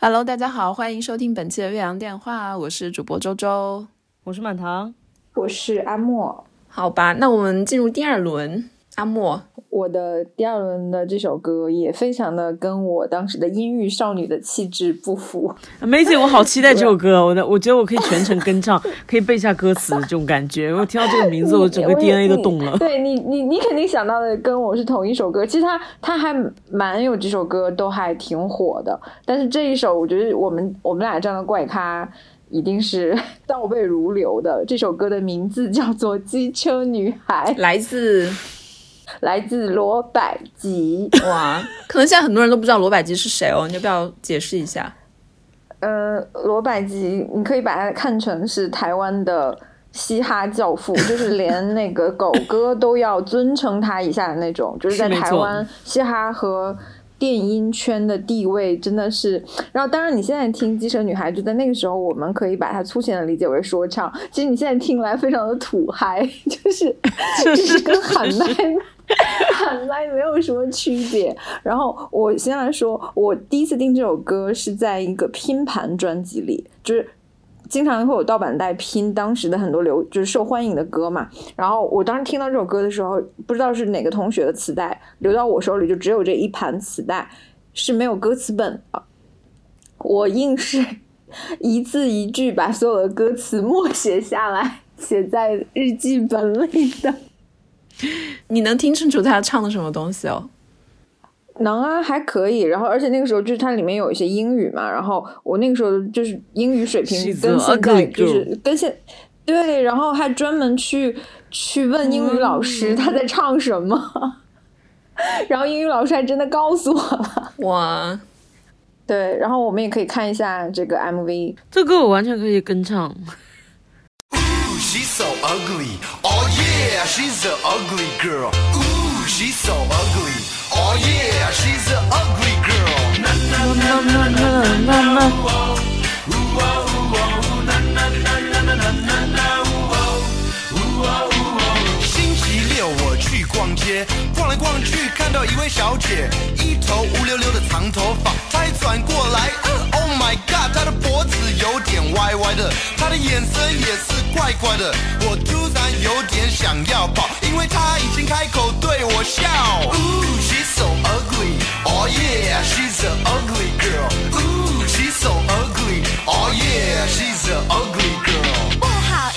Hello，大家好，欢迎收听本期的岳阳电话，我是主播周周，我是满堂，我是阿莫。好吧，那我们进入第二轮，阿莫。我的第二轮的这首歌也非常的跟我当时的阴郁少女的气质不符。梅姐，我好期待这首歌，我的我觉得我可以全程跟唱，可以背下歌词这种感觉。我听到这个名字，我整个 DNA 都动了。对你，你你肯定想到的跟我是同一首歌。其实他他还蛮有几首歌都还挺火的，但是这一首我觉得我们我们俩这样的怪咖一定是 倒背如流的。这首歌的名字叫做《机车女孩》，来自。来自罗百吉哇，可能现在很多人都不知道罗百吉是谁哦，你要不要解释一下？呃，罗百吉，你可以把它看成是台湾的嘻哈教父，就是连 那个狗哥都要尊称他一下的那种，就是在台湾嘻哈和。电音圈的地位真的是，然后当然你现在听《机车女孩》，就在那个时候，我们可以把它粗浅的理解为说唱。其实你现在听来非常的土嗨，就是就是跟喊麦喊麦没有什么区别。然后我先来说，我第一次听这首歌是在一个拼盘专辑里，就是。经常会有盗版带拼当时的很多流就是受欢迎的歌嘛，然后我当时听到这首歌的时候，不知道是哪个同学的磁带流到我手里，就只有这一盘磁带是没有歌词本的，我硬是 一字一句把所有的歌词默写下来，写在日记本里的。你能听清楚他唱的什么东西哦？能啊，还可以。然后，而且那个时候就是它里面有一些英语嘛。然后我那个时候就是英语水平跟现在就是跟现对，然后还专门去去问英语老师他在唱什么。然后英语老师还真的告诉我了。哇，对。然后我们也可以看一下这个 MV。这歌我完全可以跟唱。Oh yeah, she's an ugly girl. Oh yeah, she's an ugly girl. Na na na na na na na. Na na na na na na. 逛街，逛来逛去看到一位小姐，一头乌溜溜的长头发，她一转过来，Oh my god，她的脖子有点歪歪的，她的眼神也是怪怪的，我突然有点想要跑，因为她已经开口对我笑。Ooh, so ugly. Oh yeah, she's an ugly girl. Ooh, she's so ugly. Oh yeah, she's an ugly girl.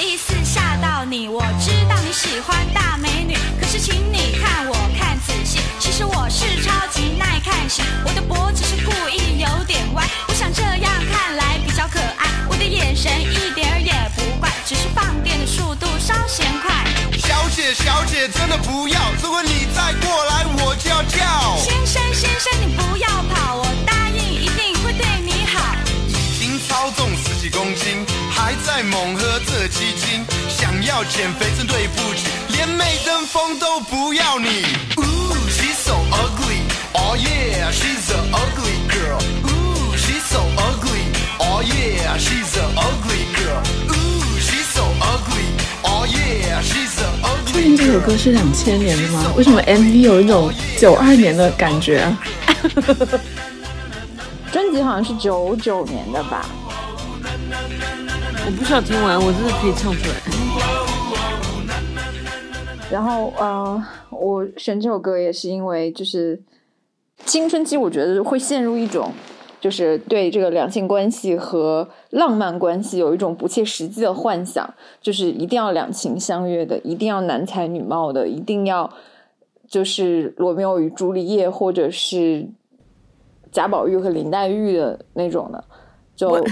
意思吓到你，我知道你喜欢大美女，可是请你看我看仔细，其实我是超级耐看型，我的脖子是故意有点歪，我想这样看来比较可爱，我的眼神一点也不怪，只是放电的速度稍嫌快。小姐，小姐，真的不要，如果你再过来，我就要叫。先生，先生，你不要跑，我答应一定会对你好。已经超重十几公斤，还在猛喝这鸡精，想要减肥真对不起，连美登峰都不要你。Ooh, she's so ugly, oh yeah, she's an ugly girl. Ooh, she's so ugly, oh yeah, she's an ugly girl. Ooh, she's so ugly, oh yeah, she's an 确定这首歌是两千年的吗？为什么 MV 有一种九二年的感觉啊？专辑好像是九九年的吧？我不需要听完，我真的可以唱出来。然后呃，我选这首歌也是因为就是青春期，我觉得会陷入一种。就是对这个两性关系和浪漫关系有一种不切实际的幻想，就是一定要两情相悦的，一定要男才女貌的，一定要就是罗密欧与朱丽叶，或者是贾宝玉和林黛玉的那种的。就，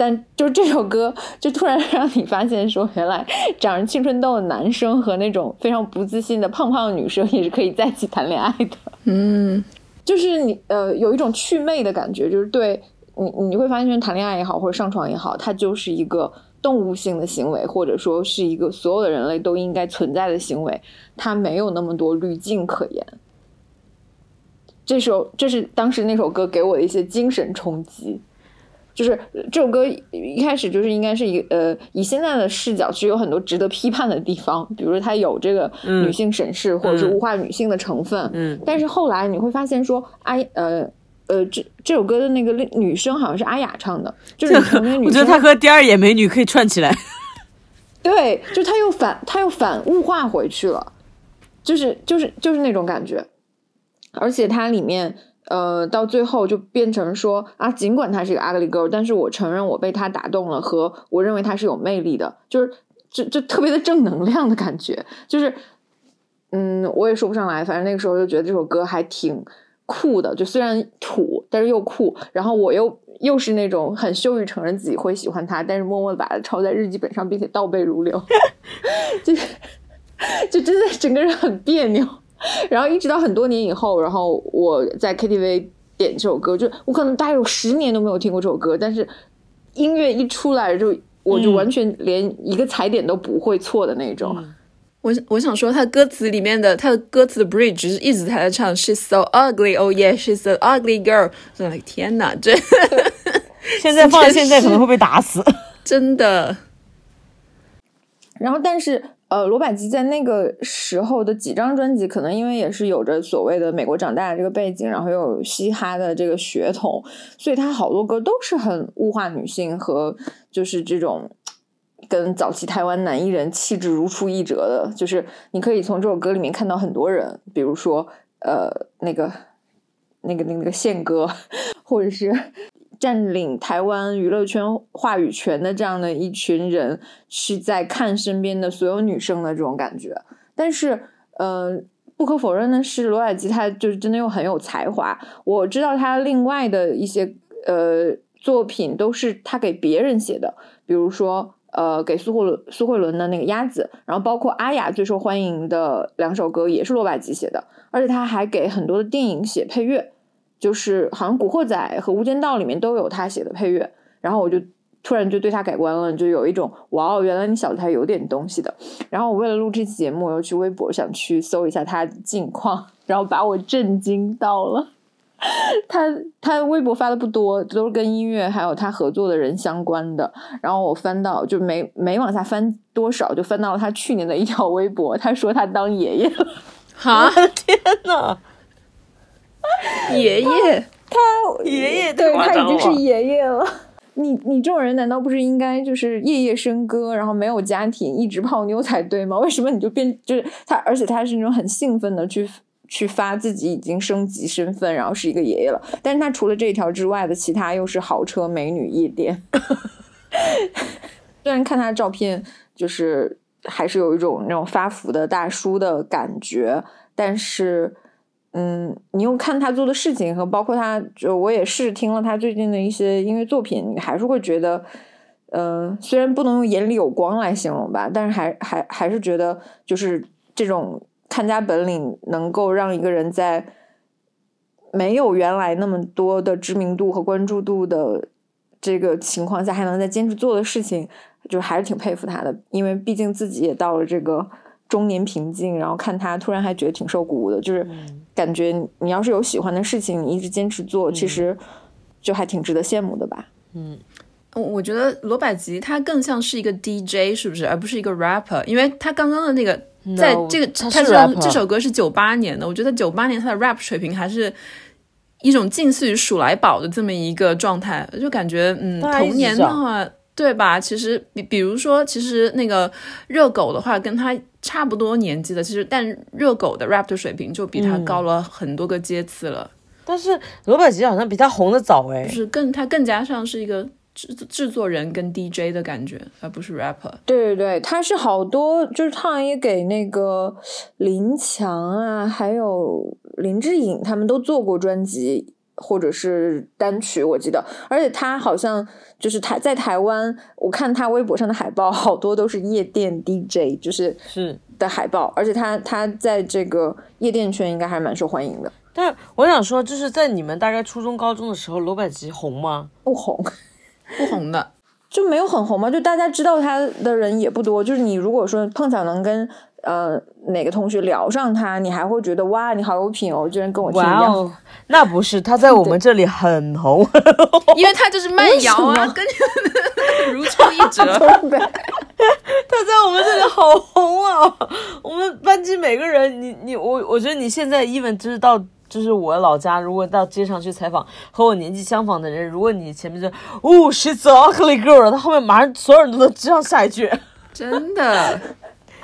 但就这首歌，就突然让你发现说，原来长着青春痘的男生和那种非常不自信的胖胖的女生也是可以在一起谈恋爱的。嗯。就是你呃有一种祛魅的感觉，就是对你你会发现谈恋爱也好或者上床也好，它就是一个动物性的行为，或者说是一个所有的人类都应该存在的行为，它没有那么多滤镜可言。这首这是当时那首歌给我的一些精神冲击。就是这首歌一开始就是应该是一呃，以现在的视角，其实有很多值得批判的地方，比如说它有这个女性审视或者是物化女性的成分。嗯，但是后来你会发现说，哎呃，呃，这这首歌的那个女生好像是阿雅唱的，就是。我觉得她和第二眼美女可以串起来。对，就她又反她又反物化回去了，就是就是就是那种感觉，而且它里面呃到最后就变成说啊，尽管她是一个 ugly girl，但是我承认我被她打动了，和我认为她是有魅力的，就是就就特别的正能量的感觉，就是嗯，我也说不上来，反正那个时候就觉得这首歌还挺酷的，就虽然土，但是又酷，然后我又。又是那种很羞于承认自己会喜欢他，但是默默的把它抄在日记本上，并且倒背如流，就就真的整个人很别扭。然后一直到很多年以后，然后我在 KTV 点这首歌，就我可能大概有十年都没有听过这首歌，但是音乐一出来就我就完全连一个踩点都不会错的那种。我我想说，他歌词里面的他的歌词的 bridge 是一直他在唱 She's so ugly, oh yeah, she's an ugly girl。真的天哪，这 现在放现在可能会被打死，真的。然后，但是呃，罗百吉在那个时候的几张专辑，可能因为也是有着所谓的美国长大的这个背景，然后又有嘻哈的这个血统，所以他好多歌都是很物化女性和就是这种。跟早期台湾男艺人气质如出一辙的，就是你可以从这首歌里面看到很多人，比如说呃那个那个那个宪哥，或者是占领台湾娱乐圈话语权的这样的一群人，是在看身边的所有女生的这种感觉。但是呃不可否认的是，罗百吉他就是真的又很有才华。我知道他另外的一些呃作品都是他给别人写的，比如说。呃，给苏慧伦苏慧伦的那个鸭子，然后包括阿雅最受欢迎的两首歌也是罗百吉写的，而且他还给很多的电影写配乐，就是好像《古惑仔》和《无间道》里面都有他写的配乐。然后我就突然就对他改观了，就有一种哇哦，原来你小子还有点东西的。然后我为了录这期节目，我又去微博想去搜一下他的近况，然后把我震惊到了。他他微博发的不多，都是跟音乐还有他合作的人相关的。然后我翻到就没没往下翻多少，就翻到了他去年的一条微博。他说他当爷爷了，哈 天呐，爷爷，他爷爷对他已经是爷爷了。你你这种人难道不是应该就是夜夜笙歌，然后没有家庭，一直泡妞才对吗？为什么你就变就是他？而且他是那种很兴奋的去。去发自己已经升级身份，然后是一个爷爷了。但是他除了这一条之外的其他，又是豪车、美女、夜店。虽然看他的照片，就是还是有一种那种发福的大叔的感觉，但是，嗯，你又看他做的事情和包括他，就我也是听了他最近的一些音乐作品，你还是会觉得，嗯，虽然不能用眼里有光来形容吧，但是还还还是觉得就是这种。看家本领能够让一个人在没有原来那么多的知名度和关注度的这个情况下，还能在坚持做的事情，就还是挺佩服他的。因为毕竟自己也到了这个中年平静，然后看他突然还觉得挺受鼓舞的。就是感觉你要是有喜欢的事情，你一直坚持做，其实就还挺值得羡慕的吧。嗯，我觉得罗百吉他更像是一个 DJ，是不是，而不是一个 rapper？因为他刚刚的那个。在这个他这这首歌是九八年的，我觉得九八年他的 rap 水平还是一种近似于数来宝的这么一个状态，就感觉嗯，童年的话，对吧？其实比比如说，其实那个热狗的话，跟他差不多年纪的，其实但热狗的 rap 的水平就比他高了很多个阶次了。但是罗百吉好像比他红的早哎，就是更他更加像是一个。制制作人跟 DJ 的感觉，而不是 rapper。对对对，他是好多，就是他也给那个林强啊，还有林志颖他们都做过专辑或者是单曲，我记得。而且他好像就是台在台湾，我看他微博上的海报，好多都是夜店 DJ，就是是的海报。而且他他在这个夜店圈应该还蛮受欢迎的。但我想说，就是在你们大概初中高中的时候，罗百吉红吗？不红。不红的就没有很红嘛，就大家知道他的人也不多。就是你如果说碰巧能跟呃哪个同学聊上他，你还会觉得哇，你好有品哦，居然跟我一样。那不是他在我们这里很红，因为他就是慢摇啊，跟 如出一辙。他在我们这里好红啊！我们班级每个人，你你我，我觉得你现在 even 就是到就是我老家，如果到街上去采访和我年纪相仿的人，如果你前面就哦，she's a ugly girl，他后面马上所有人都能接上下一句，真的。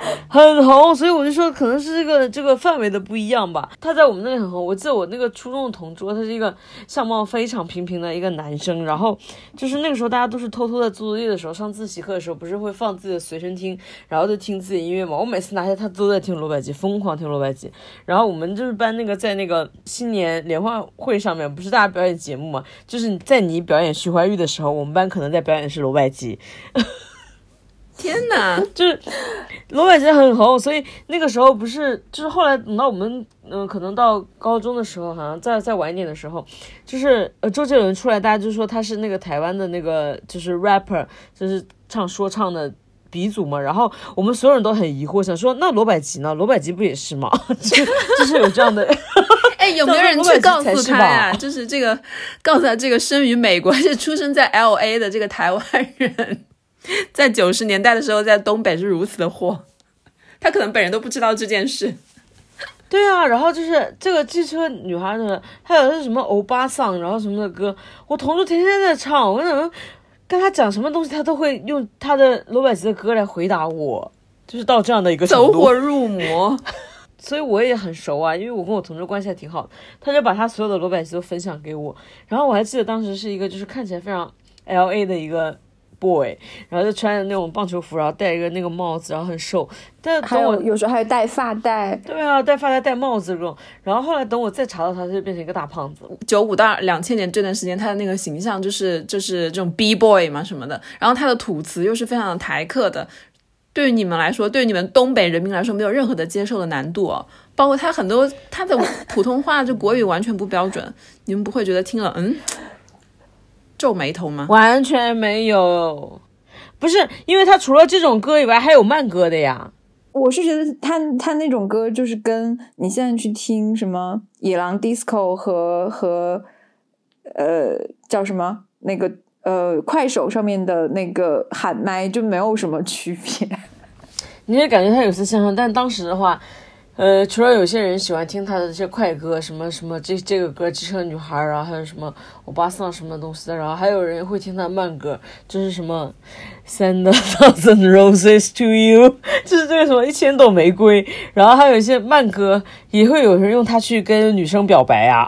很红，所以我就说可能是这个这个范围的不一样吧。他在我们那里很红，我记得我那个初中的同桌，他是一个相貌非常平平的一个男生。然后就是那个时候大家都是偷偷在做作业的时候，上自习课的时候，不是会放自己的随身听，然后就听自己音乐嘛。我每次拿下他都在听罗百吉，疯狂听罗百吉。然后我们就是班那个在那个新年联欢会上面，不是大家表演节目嘛，就是在你表演徐怀钰的时候，我们班可能在表演是罗百吉。天哪，就是罗百吉很红，所以那个时候不是，就是后来等到我们，嗯，可能到高中的时候，好像再再晚一点的时候，就是呃周杰伦出来，大家就说他是那个台湾的那个就是 rapper，就是唱说唱的鼻祖嘛。然后我们所有人都很疑惑，想说那罗百吉呢？罗百吉不也是吗？就就是有这样的，哎，有没有人去告诉他呀？就是这个告诉他，这个生于美国，是出生在 L A 的这个台湾人。在九十年代的时候，在东北是如此的火，他可能本人都不知道这件事。对啊，然后就是这个机车女孩的，还有是什么欧巴桑，然后什么的歌，我同桌天天在唱，我怎么跟他讲什么东西，他都会用他的罗百吉的歌来回答我，就是到这样的一个走火入魔，所以我也很熟啊，因为我跟我同桌关系还挺好，他就把他所有的罗百吉都分享给我，然后我还记得当时是一个就是看起来非常 L A 的一个。boy，然后就穿着那种棒球服，然后戴一个那个帽子，然后很瘦。但等我有时候还戴发带。对啊，戴发带、戴帽子这种。然后后来等我再查到他，他就变成一个大胖子。九五到两千年这段时间，他的那个形象就是就是这种 B boy 嘛什么的。然后他的吐词又是非常的台客的，对于你们来说，对于你们东北人民来说，没有任何的接受的难度哦。包括他很多他的普通话就国语完全不标准，你们不会觉得听了嗯？皱眉头吗？完全没有，不是，因为他除了这种歌以外，还有慢歌的呀。我是觉得他他那种歌，就是跟你现在去听什么野狼 disco 和和呃叫什么那个呃快手上面的那个喊麦就没有什么区别。你也感觉他有些相像，但当时的话。呃，除了有些人喜欢听他的这些快歌，什么什么这这个歌《机车女孩》啊，还有什么欧巴桑什么东西的，然后还有人会听他慢歌，就是什么 Send a thousand roses to you，就是这个什么一千朵玫瑰，然后还有一些慢歌也会有人用它去跟女生表白啊。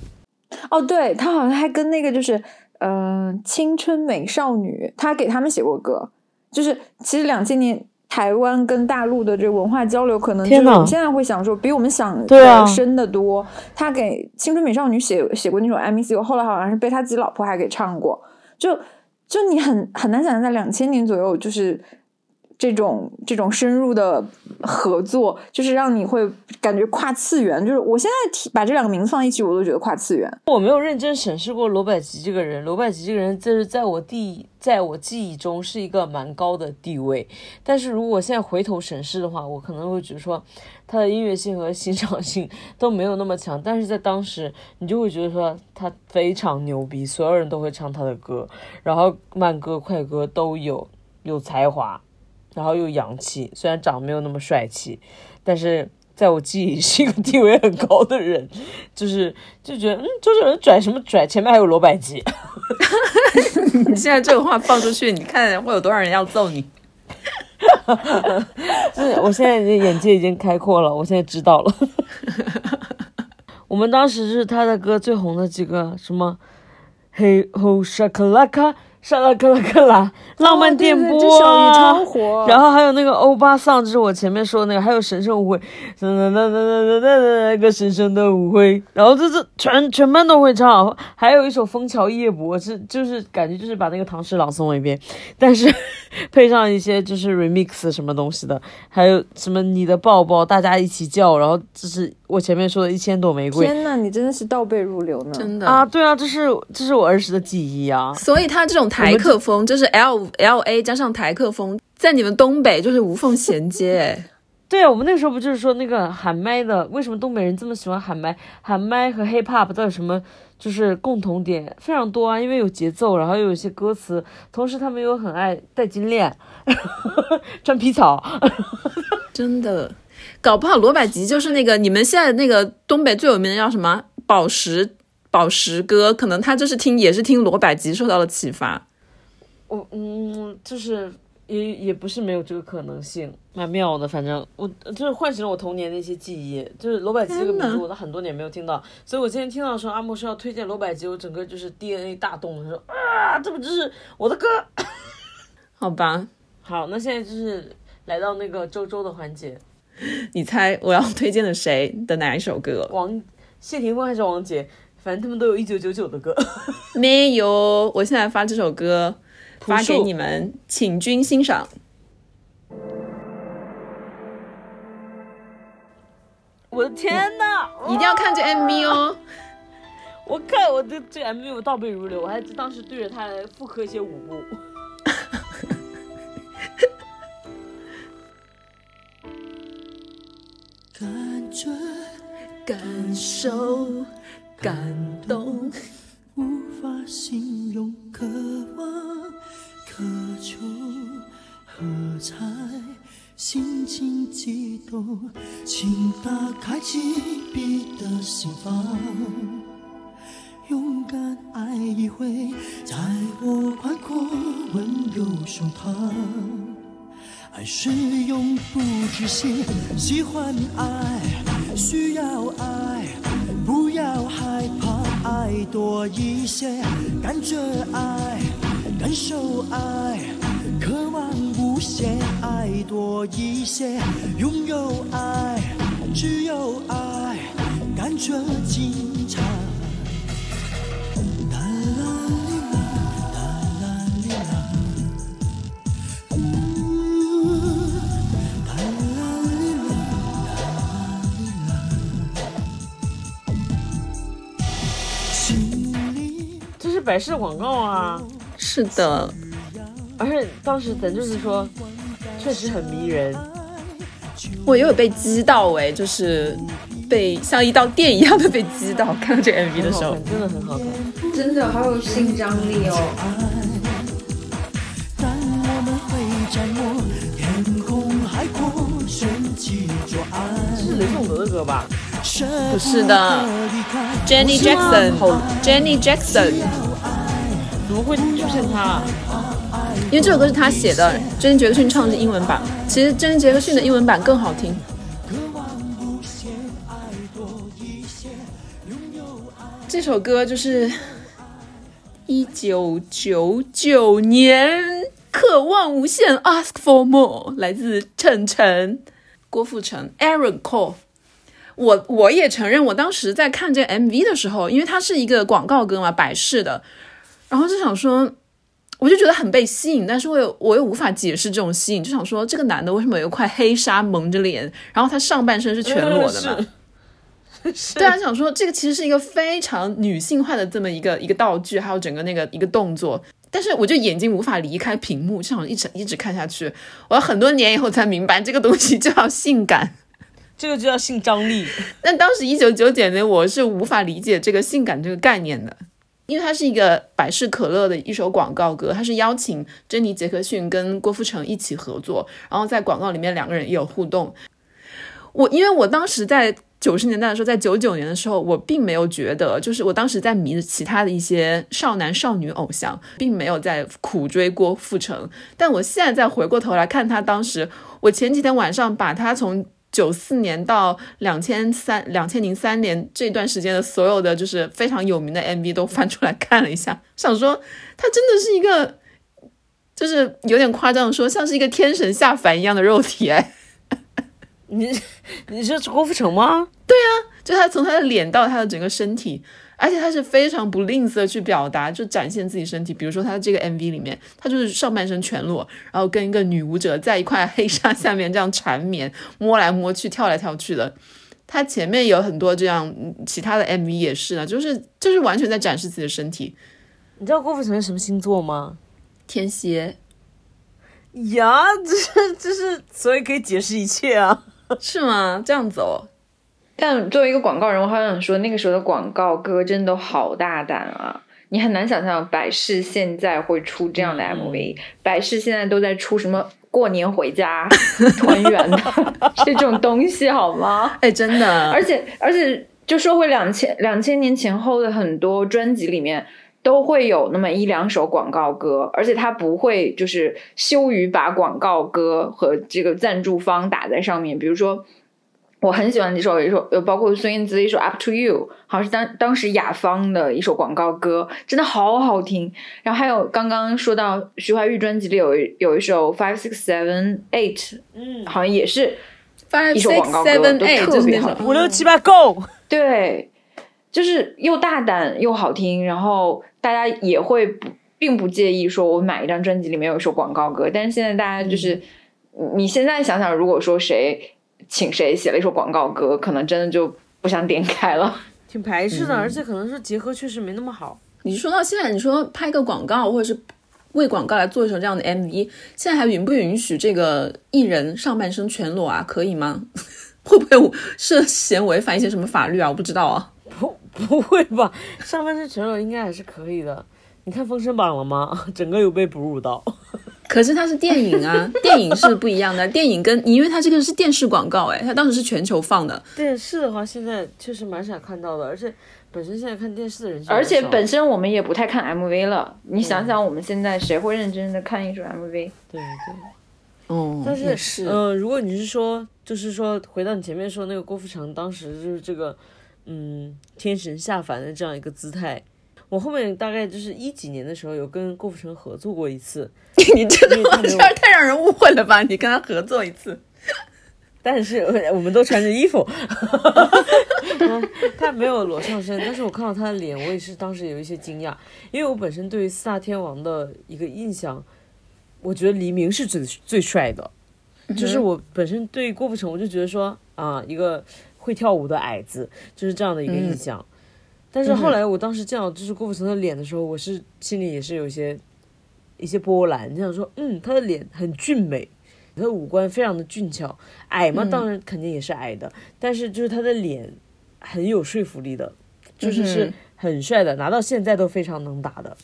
哦，对他好像还跟那个就是呃青春美少女，他给他们写过歌，就是其实两千年。台湾跟大陆的这个文化交流，可能就是我们现在会想说，比我们想的深得多。他给青春美少女写写过那种《I Miss You》，后来好像是被他自己老婆还给唱过。就就你很很难想象，在两千年左右，就是。这种这种深入的合作，就是让你会感觉跨次元。就是我现在提把这两个名字放一起，我都觉得跨次元。我没有认真审视过罗百吉这个人。罗百吉这个人，就是在我第，在我记忆中是一个蛮高的地位。但是如果现在回头审视的话，我可能会觉得说，他的音乐性和欣赏性都没有那么强。但是在当时，你就会觉得说他非常牛逼，所有人都会唱他的歌，然后慢歌、快歌都有，有才华。然后又洋气，虽然长得没有那么帅气，但是在我记忆里是一个 地位很高的人，就是就觉得嗯，周杰伦拽什么拽？前面还有罗百吉。你现在这个话放出去，你看会有多少人要揍你？就是我现在眼界已经开阔了，我现在知道了。我们当时是他的歌最红的几个，什么嘿吼沙克拉卡。沙拉克拉克拉，浪漫电波，然后还有那个欧巴桑，就是我前面说的那个，还有神圣舞会，噔噔噔噔噔噔噔，一个神圣的舞会，然后这这全全班都会唱，还有一首《枫桥夜泊》，是就是感觉就是把那个唐诗朗诵了一遍，但是 配上一些就是 remix 什么东西的，还有什么你的抱抱，大家一起叫，然后这是我前面说的一千朵玫瑰。天呐，你真的是倒背如流呢，真的。啊，对啊，这是这是我儿时的记忆啊，所以他这种。台客风就是 L L A 加上台客风，在你们东北就是无缝衔接。对啊，我们那个时候不就是说那个喊麦的，为什么东北人这么喜欢喊麦？喊麦和 hip hop 到底什么就是共同点非常多啊，因为有节奏，然后又有一些歌词，同时他们又很爱戴金链，穿皮草，真的。搞不好罗百吉就是那个你们现在那个东北最有名的叫什么宝石宝石哥，可能他就是听也是听罗百吉受到了启发。我嗯，就是也也不是没有这个可能性，蛮妙的。反正我就是唤醒了我童年的一些记忆。就是罗百吉这个名字，我都很多年没有听到，所以我今天听到的时候，阿莫说要推荐罗百吉，我整个就是 DNA 大动，说啊，这不就是我的歌？好吧，好，那现在就是来到那个周周的环节。你猜我要推荐的谁的哪一首歌？王谢霆锋还是王杰？反正他们都有一九九九的歌。没有，我现在发这首歌发给你们，请君欣赏。我的天哪！一定要看这 MV 哦！我看我的这 MV 我倒背如流，我还当时对着它来复刻一些舞步。感觉、感受、感动，无法形容，渴望、渴求，喝彩，心情激动，请打开紧闭的心房，勇敢爱一回，在我宽阔温柔胸膛。爱是永不止息，喜欢爱，需要爱，不要害怕爱多一些，感觉爱，感受爱，渴望无限爱多一些，拥有爱，只有爱，感觉精彩。百事的广告啊！是的，而且当时咱就是说，确实很迷人。我也有被击到哎，就是被像一道电一样的被击到。看到这 MV 的时候，真的很好看，真的好有性张力哦。但我们会掌握天空海阔，顺其做爱。这是雷颂德的歌吧？不是的，Jenny Jackson，Jenny Jackson，怎么会出现他？因为这首歌是他写的，珍妮杰克逊唱的英文版。其实珍妮杰克逊的英文版更好听。这首歌就是一九九九年，渴望无限，Ask for more，来自陈晨、郭富城、Aaron Cole。我我也承认，我当时在看这 MV 的时候，因为它是一个广告歌嘛，百事的，然后就想说，我就觉得很被吸引，但是我又我又无法解释这种吸引，就想说这个男的为什么有一块黑纱蒙着脸，然后他上半身是全裸的嘛？对啊，想说这个其实是一个非常女性化的这么一个一个道具，还有整个那个一个动作，但是我就眼睛无法离开屏幕，就想一直一直看下去。我要很多年以后才明白，这个东西叫性感。这个就叫性张力。但当时一九九九年，我是无法理解这个性感这个概念的，因为它是一个百事可乐的一首广告歌，它是邀请珍妮杰克逊跟郭富城一起合作，然后在广告里面两个人也有互动。我因为我当时在九十年代的时候，在九九年的时候，我并没有觉得，就是我当时在迷其他的一些少男少女偶像，并没有在苦追郭富城。但我现在再回过头来看他当时，我前几天晚上把他从。九四年到两千三两千零三年这段时间的所有的就是非常有名的 MV 都翻出来看了一下，想说他真的是一个，就是有点夸张的说，像是一个天神下凡一样的肉体哎。你你是郭富城吗？对啊，就他从他的脸到他的整个身体。而且他是非常不吝啬去表达，就展现自己身体。比如说他这个 MV 里面，他就是上半身全裸，然后跟一个女舞者在一块黑纱下面这样缠绵，摸来摸去，跳来跳去的。他前面有很多这样其他的 MV 也是啊，就是就是完全在展示自己的身体。你知道郭富城是什么星座吗？天蝎。呀，这是这是，所以可以解释一切啊？是吗？这样子哦。但作为一个广告人，我好想说，那个时候的广告歌真的好大胆啊！你很难想象百事现在会出这样的 MV，百事现在都在出什么过年回家团圆的 这种东西，好吗？哎，真的，而且而且，就说回两千两千年前后的很多专辑里面，都会有那么一两首广告歌，而且他不会就是羞于把广告歌和这个赞助方打在上面，比如说。我很喜欢这首，一首有包括孙燕姿的一首《Up to You》，好像是当当时雅芳的一首广告歌，真的好好听。然后还有刚刚说到徐怀钰专辑里有一有一首《Five Six Seven Eight》，嗯，好像也是一首广告歌，都特别好。五六七八，Go！对，就是又大胆又好听，然后大家也会不并不介意说我买一张专辑里面有一首广告歌。但是现在大家就是，你现在想想，如果说谁。请谁写了一首广告歌，可能真的就不想点开了，挺排斥的，而且可能是结合确实没那么好。你说到现在，你说拍个广告或者是为广告来做一首这样的 MV，现在还允不允许这个艺人上半身全裸啊？可以吗？会不会涉嫌违反一些什么法律啊？我不知道啊。不，不会吧？上半身全裸应该还是可以的。你看《封神榜》了吗？整个有被哺乳到。可是它是电影啊，电影是不一样的。电影跟因为它这个是电视广告，哎，它当时是全球放的。电视的话，现在确实蛮少看到的，而且本身现在看电视的人，而且本身我们也不太看 MV 了。你想想，我们现在谁会认真的看一首 MV？对对。哦，但是是，嗯，如果你是说，就是说，回到你前面说那个郭富城，当时就是这个，嗯，天神下凡的这样一个姿态。我后面大概就是一几年的时候，有跟郭富城合作过一次。你这个话太让人误会了吧？你跟他合作一次，但是我们都穿着衣服，他没有裸上身。但是我看到他的脸，我也是当时有一些惊讶，因为我本身对于四大天王的一个印象，我觉得黎明是最最帅的。就是我本身对郭富城，我就觉得说啊，一个会跳舞的矮子，就是这样的一个印象。但是后来，我当时见到就是郭富城的脸的时候，我是心里也是有一些一些波澜。你想说，嗯，他的脸很俊美，他的五官非常的俊俏，矮嘛，当然肯定也是矮的，但是就是他的脸很有说服力的，就是是很帅的，拿到现在都非常能打的。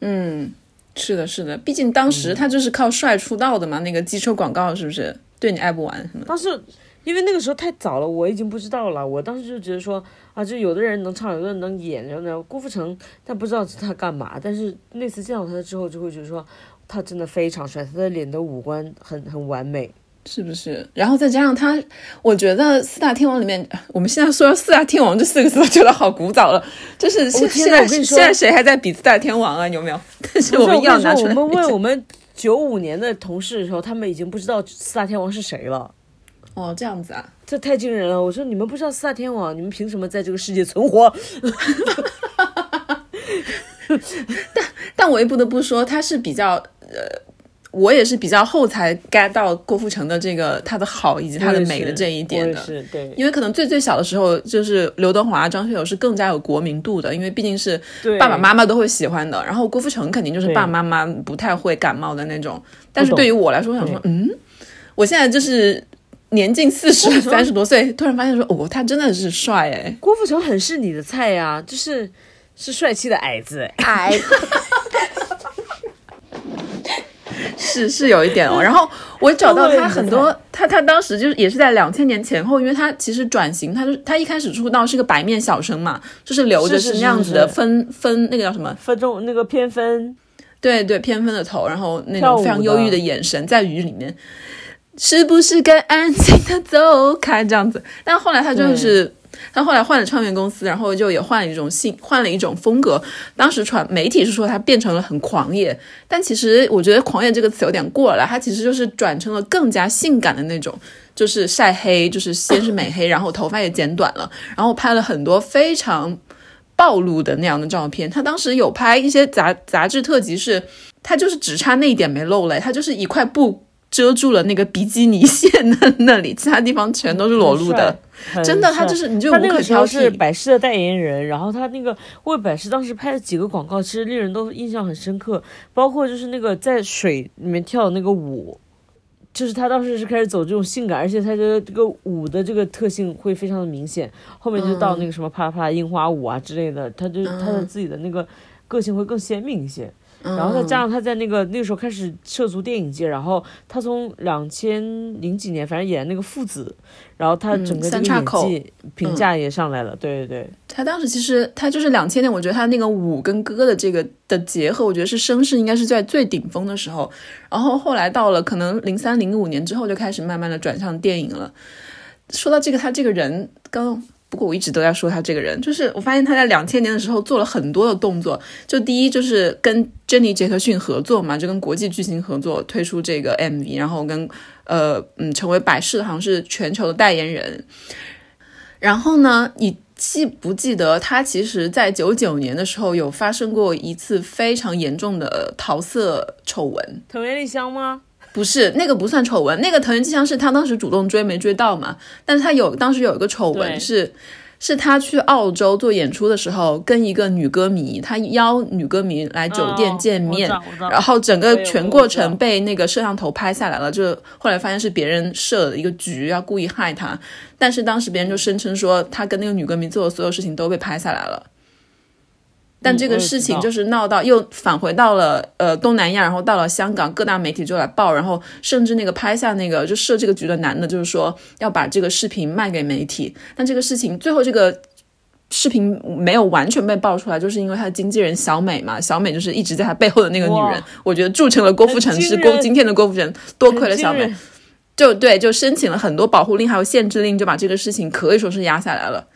嗯，是的，是的，毕竟当时他就是靠帅出道的嘛，那个机车广告是不是？对你爱不完当时因为那个时候太早了，我已经不知道了。我当时就觉得说。啊，就有的人能唱，有的人能演，然后呢，郭富城，但不知道他干嘛。但是那次见到他之后，就会觉得说，他真的非常帅，他的脸的五官很很完美，是不是？然后再加上他，我觉得四大天王里面，我们现在说四大天王这四个字，我觉得好古早了。就是 现现在现在谁还在比四大天王啊？有没有？但是我们要拿出来。我们问我们九五年的同事的时候，他们已经不知道四大天王是谁了。哦，这样子啊，这太惊人了！我说你们不知道四大天王，你们凭什么在这个世界存活？但但我也不得不说，他是比较呃，我也是比较后才 get 到郭富城的这个他的好以及他的美的这一点的。是对，因为可能最最小的时候，就是刘德华、张学友是更加有国民度的，因为毕竟是爸爸妈妈都会喜欢的。然后郭富城肯定就是爸爸妈妈不太会感冒的那种。但是对于我来说，我想说，嗯，我现在就是。年近四十，三十多岁，突然发现说，哦，他真的是帅哎！郭富城很是你的菜呀，就是是帅气的矮子，矮，是是有一点哦。然后我找到他很多，他他当时就是也是在两千年前后，因为他其实转型，他就他一开始出道是个白面小生嘛，就是留着是那样子的分分那个叫什么分中那个偏分，对对偏分的头，然后那种非常忧郁的眼神在雨里面。是不是该安静的走开这样子？但后来他就是，他后来换了唱片公司，然后就也换了一种性，换了一种风格。当时传媒体是说他变成了很狂野，但其实我觉得“狂野”这个词有点过了，他其实就是转成了更加性感的那种，就是晒黑，就是先是美黑，然后头发也剪短了，然后拍了很多非常暴露的那样的照片。他当时有拍一些杂杂志特辑，是他就是只差那一点没露嘞，他就是一块布。遮住了那个比基尼线的那里，其他地方全都是裸露的。真的，他就是你就无可挑剔。是百事的代言人，然后他那个为百事当时拍了几个广告，其实令人都印象很深刻。包括就是那个在水里面跳的那个舞，就是他当时是开始走这种性感，而且他的这个舞的这个特性会非常的明显。后面就到那个什么啪啦啪啦樱花舞啊之类的，他就他的自己的那个个性会更鲜明一些。然后再加上他在那个那个时候开始涉足电影界，然后他从两千零几年反正演那个父子，然后他整个这个演技评价也上来了。对对对，他当时其实他就是两千年，我觉得他那个舞跟歌的这个的结合，我觉得是声势应该是在最顶峰的时候。然后后来到了可能零三零五年之后，就开始慢慢的转向电影了。说到这个，他这个人刚。不过我一直都在说他这个人，就是我发现他在两千年的时候做了很多的动作。就第一就是跟珍妮杰克逊合作嘛，就跟国际巨星合作推出这个 MV，然后跟呃嗯成为百事好像是全球的代言人。然后呢，你记不记得他其实在九九年的时候有发生过一次非常严重的桃色丑闻？藤原丽香吗？不是那个不算丑闻，那个藤原纪香是他当时主动追没追到嘛？但是他有当时有一个丑闻是，是他去澳洲做演出的时候，跟一个女歌迷，他邀女歌迷来酒店见面，然后整个全过程被那个摄像头拍下来了，就后来发现是别人设的一个局，要故意害他，但是当时别人就声称说他跟那个女歌迷做的所有事情都被拍下来了。但这个事情就是闹到又返回到了呃东南亚，然后到了香港，各大媒体就来报，然后甚至那个拍下那个就设这个局的男的，就是说要把这个视频卖给媒体。但这个事情最后这个视频没有完全被爆出来，就是因为他的经纪人小美嘛，小美就是一直在他背后的那个女人，我觉得铸成了郭富城是郭今天的郭富城，多亏了小美，就对，就申请了很多保护令还有限制令，就把这个事情可以说是压下来了。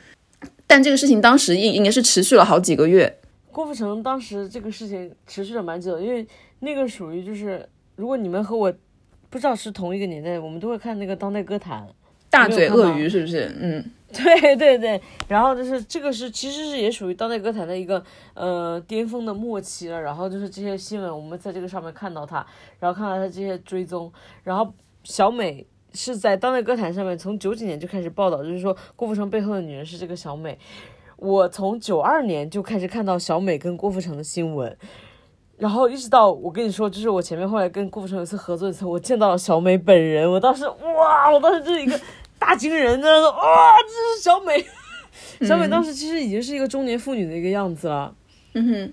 但这个事情当时应应该是持续了好几个月。郭富城当时这个事情持续了蛮久，因为那个属于就是，如果你们和我不知道是同一个年代，我们都会看那个当代歌坛，大嘴鳄鱼是不是？嗯，对对对。然后就是这个是其实是也属于当代歌坛的一个呃巅峰的末期了。然后就是这些新闻，我们在这个上面看到他，然后看到他这些追踪。然后小美是在当代歌坛上面从九几年就开始报道，就是说郭富城背后的女人是这个小美。我从九二年就开始看到小美跟郭富城的新闻，然后一直到我跟你说，就是我前面后来跟郭富城有一次合作一次，我见到了小美本人，我当时哇，我当时就是一个大惊人，在说哇，这是小美，小美当时其实已经是一个中年妇女的一个样子了，嗯哼。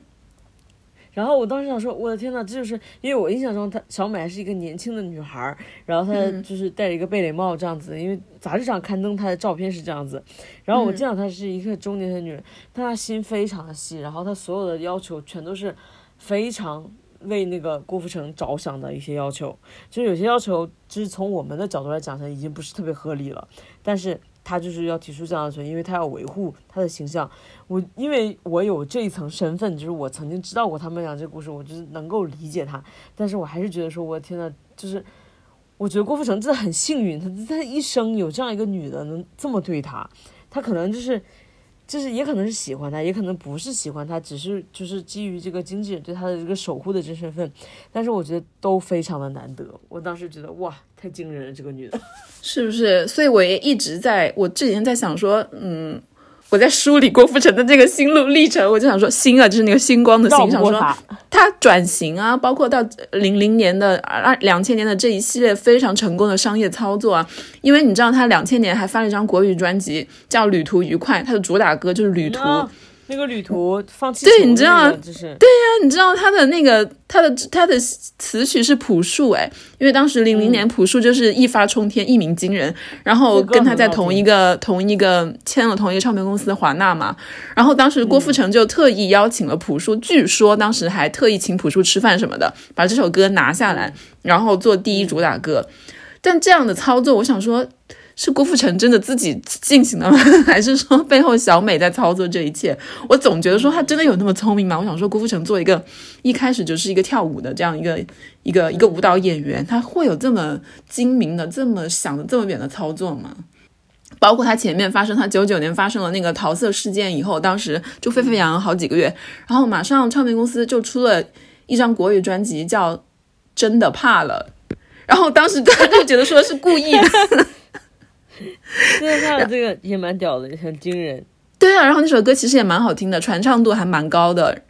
然后我当时想说，我的天呐，这就是因为我印象中她小美还是一个年轻的女孩，然后她就是戴着一个贝雷帽这样子，因为杂志上刊登她的照片是这样子。然后我见到她是一个中年的女人，但她心非常的细，然后她所有的要求全都是非常为那个郭富城着想的一些要求，就是有些要求就是从我们的角度来讲，它已经不是特别合理了，但是。他就是要提出这样的求，因为他要维护他的形象。我因为我有这一层身份，就是我曾经知道过他们俩这故事，我就是能够理解他。但是我还是觉得说，我天呐，就是我觉得郭富城真的很幸运，他他一生有这样一个女的能这么对他，他可能就是。就是也可能是喜欢他，也可能不是喜欢他，只是就是基于这个经纪人对他的这个守护的这身份，但是我觉得都非常的难得。我当时觉得哇，太惊人了，这个女的，是不是？所以我也一直在我之前在想说，嗯。我在梳理郭富城的这个心路历程，我就想说，星啊，就是那个星光的星，想说他转型啊，包括到零零年的二两千年的这一系列非常成功的商业操作啊，因为你知道他两千年还发了一张国语专辑叫《旅途愉快》，他的主打歌就是《旅途》。那个旅途放弃对，你知道就是对呀，你知道他的那个他的他的词曲是朴树哎，因为当时零零年朴树就是一发冲天，一鸣惊人，然后跟他在同一个同一个签了同一个唱片公司的华纳嘛，然后当时郭富城就特意邀请了朴树，据说当时还特意请朴树吃饭什么的，把这首歌拿下来，然后做第一主打歌，但这样的操作，我想说。是郭富城真的自己进行的吗？还是说背后小美在操作这一切？我总觉得说他真的有那么聪明吗？我想说郭富城做一个一开始就是一个跳舞的这样一个一个一个舞蹈演员，他会有这么精明的、这么想的这么远的操作吗？包括他前面发生，他九九年发生了那个桃色事件以后，当时就沸沸扬扬好几个月，然后马上唱片公司就出了一张国语专辑叫《真的怕了》，然后当时他就觉得说是故意的。对他的这个也蛮屌的，很惊人。对啊，然后那首歌其实也蛮好听的，传唱度还蛮高的。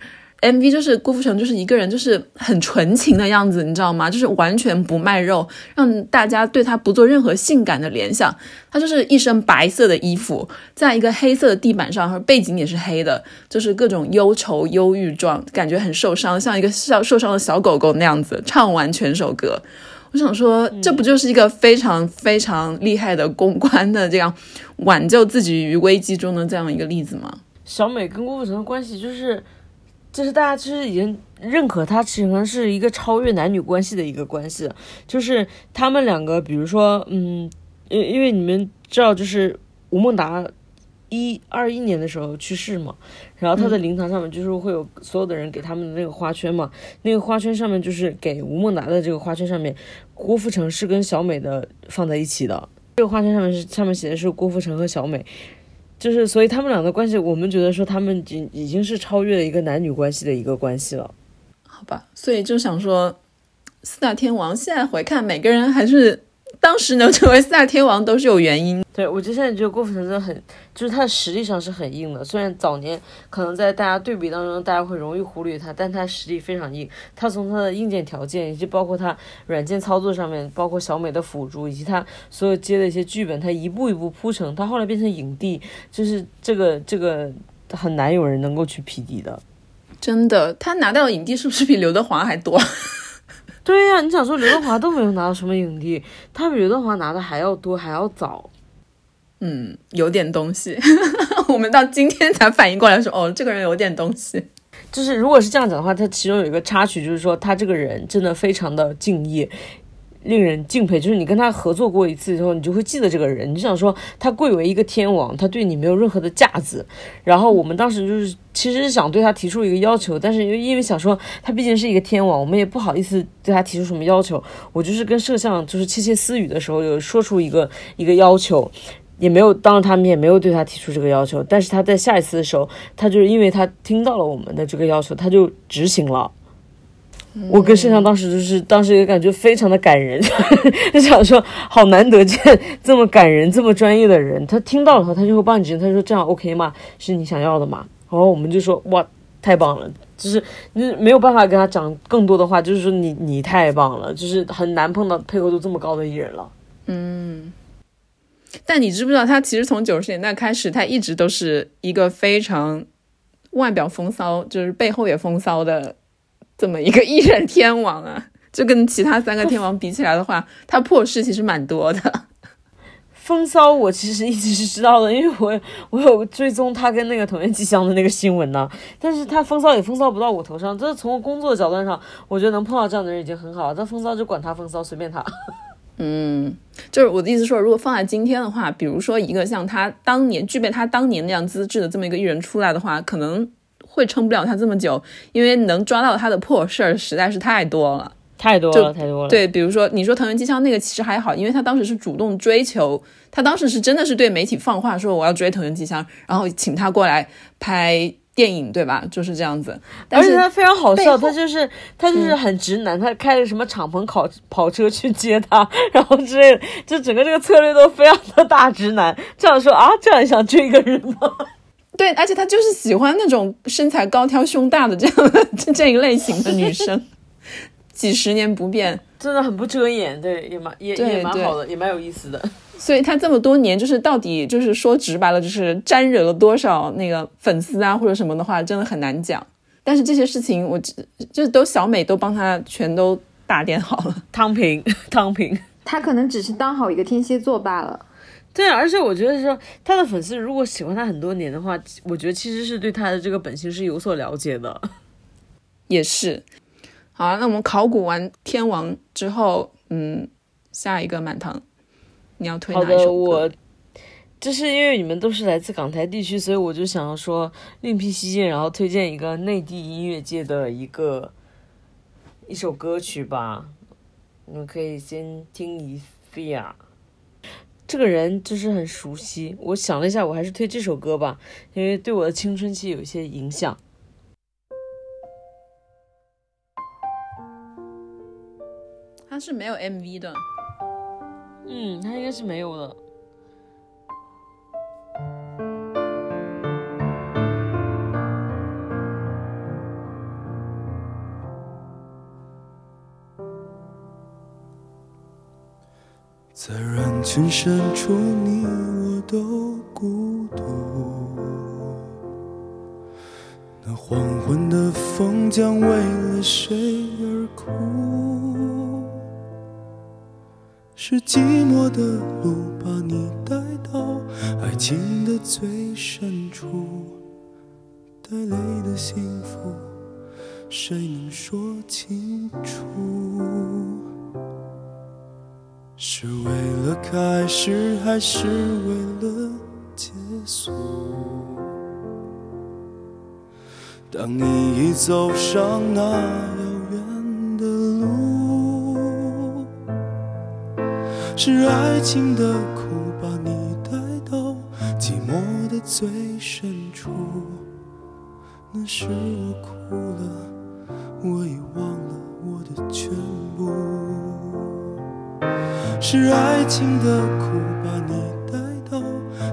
MV 就是郭富城就是一个人就是很纯情的样子，你知道吗？就是完全不卖肉，让大家对他不做任何性感的联想。他就是一身白色的衣服，在一个黑色的地板上，背景也是黑的，就是各种忧愁、忧郁状，感觉很受伤，像一个受受伤的小狗狗那样子。唱完全首歌，我想说，这不就是一个非常非常厉害的公关的这样挽救自己于危机中的这样一个例子吗？小美跟郭富城的关系就是。就是大家其实已经认可他，其实是一个超越男女关系的一个关系。就是他们两个，比如说，嗯，因因为你们知道，就是吴孟达一二一年的时候去世嘛，然后他的灵堂上面就是会有所有的人给他们的那个花圈嘛，那个花圈上面就是给吴孟达的这个花圈上面，郭富城是跟小美的放在一起的，这个花圈上面是上面写的是郭富城和小美。就是，所以他们俩的关系，我们觉得说他们已已经是超越了一个男女关系的一个关系了，好吧？所以就想说，四大天王现在回看，每个人还是。当时能成为四大天王都是有原因。对我觉得现在觉得郭富城真的很，就是他的实力上是很硬的。虽然早年可能在大家对比当中，大家会容易忽略他，但他实力非常硬。他从他的硬件条件，以及包括他软件操作上面，包括小美的辅助，以及他所有接的一些剧本，他一步一步铺成，他后来变成影帝，就是这个这个很难有人能够去匹敌的。真的，他拿到影帝是不是比刘德华还多？对呀，你想说刘德华都没有拿到什么影帝，他比刘德华拿的还要多，还要早。嗯，有点东西。我们到今天才反应过来，说哦，这个人有点东西。就是如果是这样讲的话，他其中有一个插曲，就是说他这个人真的非常的敬业。令人敬佩，就是你跟他合作过一次之后，你就会记得这个人。你就想说，他贵为一个天王，他对你没有任何的架子。然后我们当时就是其实是想对他提出一个要求，但是因为因为想说他毕竟是一个天王，我们也不好意思对他提出什么要求。我就是跟摄像就是窃窃私语的时候，有说出一个一个要求，也没有当着他面没有对他提出这个要求。但是他在下一次的时候，他就是因为他听到了我们的这个要求，他就执行了。我跟盛强当时就是当时也感觉非常的感人，就想说好难得见这么感人、这么专业的人。他听到了后，他就会帮你执行。他说这样 OK 吗？是你想要的吗？然后我们就说哇，太棒了！就是你没有办法跟他讲更多的话，就是说你你太棒了，就是很难碰到配合度这么高的艺人了。嗯，但你知不知道，他其实从九十年代开始，他一直都是一个非常外表风骚，就是背后也风骚的。这么一个艺人天王啊，就跟其他三个天王比起来的话，他破事其实蛮多的。风骚我其实一直是知道的，因为我 我有追踪他跟那个藤原纪香的那个新闻呢。但是他风骚也风骚不到我头上，这是从工作角度上，我觉得能碰到这样的人已经很好了。这风骚就管他风骚，随便他。嗯，就是我的意思说，如果放在今天的话，比如说一个像他当年具备他当年那样资质的这么一个艺人出来的话，可能。会撑不了他这么久，因为能抓到他的破事儿实在是太多了，太多了，太多了。对，比如说你说藤原纪香那个其实还好，因为他当时是主动追求，他当时是真的是对媒体放话说我要追藤原纪香，然后请他过来拍电影，对吧？就是这样子。而且他非常好笑，他就是他就是很直男，他开着什么敞篷跑跑车去接他，然后之类的，就整个这个策略都非常的大直男。这样说啊，这样想追一个人吗？对，而且他就是喜欢那种身材高挑、胸大的这样的这一类型的女生，几十年不变，真的很不遮掩。对，也蛮也也蛮好的，也蛮有意思的。所以他这么多年，就是到底就是说直白了，就是沾惹了多少那个粉丝啊或者什么的话，真的很难讲。但是这些事情，我就都小美都帮他全都打点好了，汤平，汤平，他可能只是当好一个天蝎座罢了。对，而且我觉得说他的粉丝如果喜欢他很多年的话，我觉得其实是对他的这个本性是有所了解的，也是。好，那我们考古完天王之后，嗯，下一个满堂，你要推哪一首歌？我就是因为你们都是来自港台地区，所以我就想要说另辟蹊径，然后推荐一个内地音乐界的一个一首歌曲吧。你们可以先听一下。这个人就是很熟悉。我想了一下，我还是推这首歌吧，因为对我的青春期有一些影响。他是没有 MV 的。嗯，他应该是没有的。在。人群深处，你我都孤独。那黄昏的风将为了谁而哭？是寂寞的路把你带到爱情的最深处，带泪的幸福，谁能说清楚？是为了开始，还是为了结束？当你已走上那遥远的路，是爱情的苦把你带到寂寞的最深处。那时我哭了，我已忘了我的全部。是爱情的苦把你带到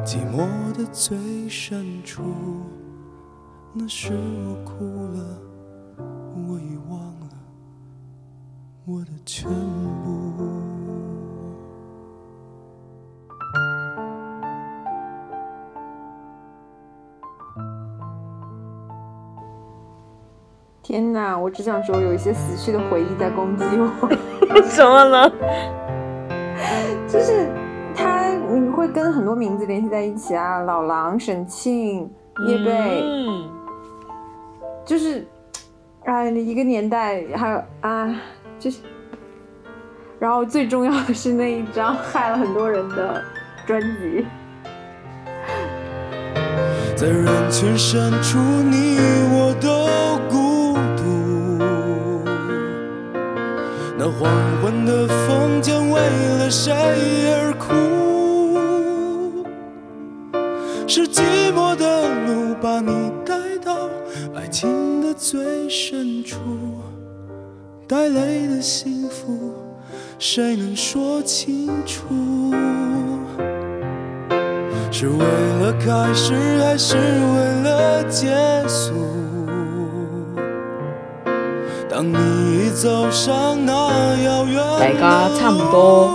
寂寞的最深处，那时我哭了，我已忘了我的全部。天哪，我只想说，有一些死去的回忆在攻击我。什么呢？就是他，你会跟很多名字联系在一起啊，老狼、沈庆、叶蓓，嗯，就是，哎，一个年代，还有啊，就是，然后最重要的是那一张害了很多人的专辑，在人群深处，你我都孤那黄昏的风将为了谁而哭？是寂寞的路把你带到爱情的最深处，带泪的幸福，谁能说清楚？是为了开始，还是为了结束？大家差唔多